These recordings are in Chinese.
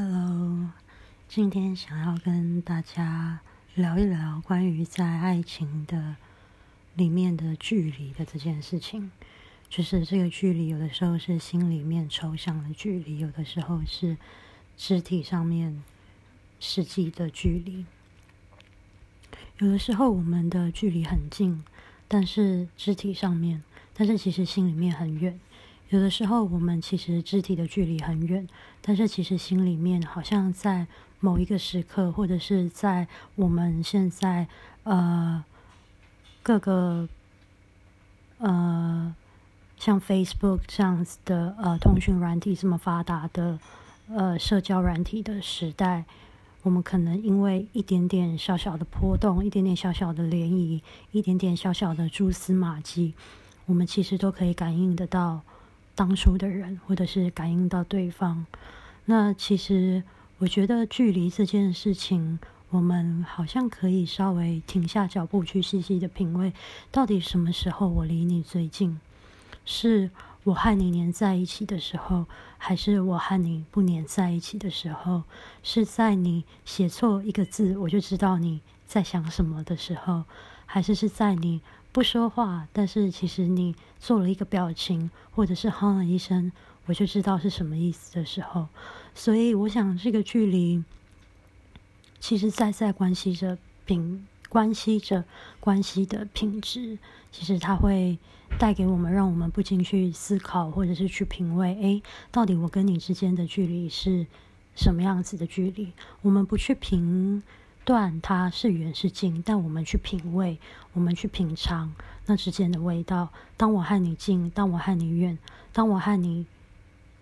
Hello，今天想要跟大家聊一聊关于在爱情的里面的距离的这件事情。就是这个距离，有的时候是心里面抽象的距离，有的时候是肢体上面实际的距离。有的时候我们的距离很近，但是肢体上面，但是其实心里面很远。有的时候，我们其实肢体的距离很远，但是其实心里面好像在某一个时刻，或者是在我们现在呃各个呃像 Facebook 这样子的呃通讯软体这么发达的呃社交软体的时代，我们可能因为一点点小小的波动，一点点小小的涟漪，一点点小小的蛛丝马迹，我们其实都可以感应得到。当初的人，或者是感应到对方，那其实我觉得距离这件事情，我们好像可以稍微停下脚步去细细的品味，到底什么时候我离你最近？是我和你黏在一起的时候，还是我和你不黏在一起的时候？是在你写错一个字，我就知道你在想什么的时候，还是是在你？不说话，但是其实你做了一个表情，或者是哼了一声，我就知道是什么意思的时候。所以我想，这个距离其实在在关系着品，关系着关系的品质。其实它会带给我们，让我们不禁去思考，或者是去品味：诶，到底我跟你之间的距离是什么样子的距离？我们不去评。断它是远是近，但我们去品味，我们去品尝那之间的味道。当我和你近，当我和你远，当我和你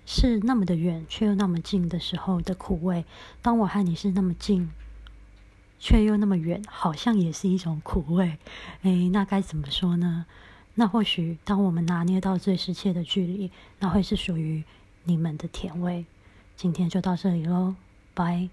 是那么的远却又那么近的时候的苦味；当我和你是那么近却又那么远，好像也是一种苦味。诶，那该怎么说呢？那或许当我们拿捏到最适切的距离，那会是属于你们的甜味。今天就到这里喽，拜。